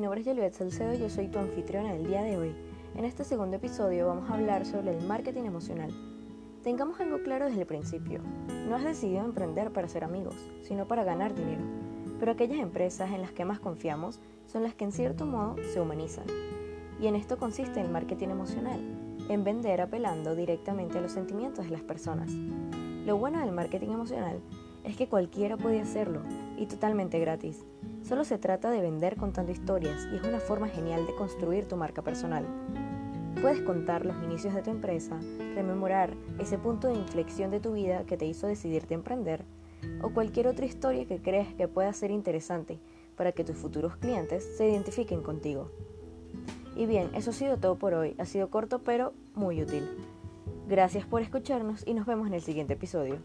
nombre es Juliet Salcedo y yo soy tu anfitriona del día de hoy. En este segundo episodio vamos a hablar sobre el marketing emocional. Tengamos algo claro desde el principio. No has decidido emprender para ser amigos, sino para ganar dinero. Pero aquellas empresas en las que más confiamos son las que en cierto modo se humanizan. Y en esto consiste el marketing emocional, en vender apelando directamente a los sentimientos de las personas. Lo bueno del marketing emocional es que cualquiera puede hacerlo y totalmente gratis. Solo se trata de vender contando historias y es una forma genial de construir tu marca personal. Puedes contar los inicios de tu empresa, rememorar ese punto de inflexión de tu vida que te hizo decidirte emprender o cualquier otra historia que creas que pueda ser interesante para que tus futuros clientes se identifiquen contigo. Y bien, eso ha sido todo por hoy. Ha sido corto pero muy útil. Gracias por escucharnos y nos vemos en el siguiente episodio.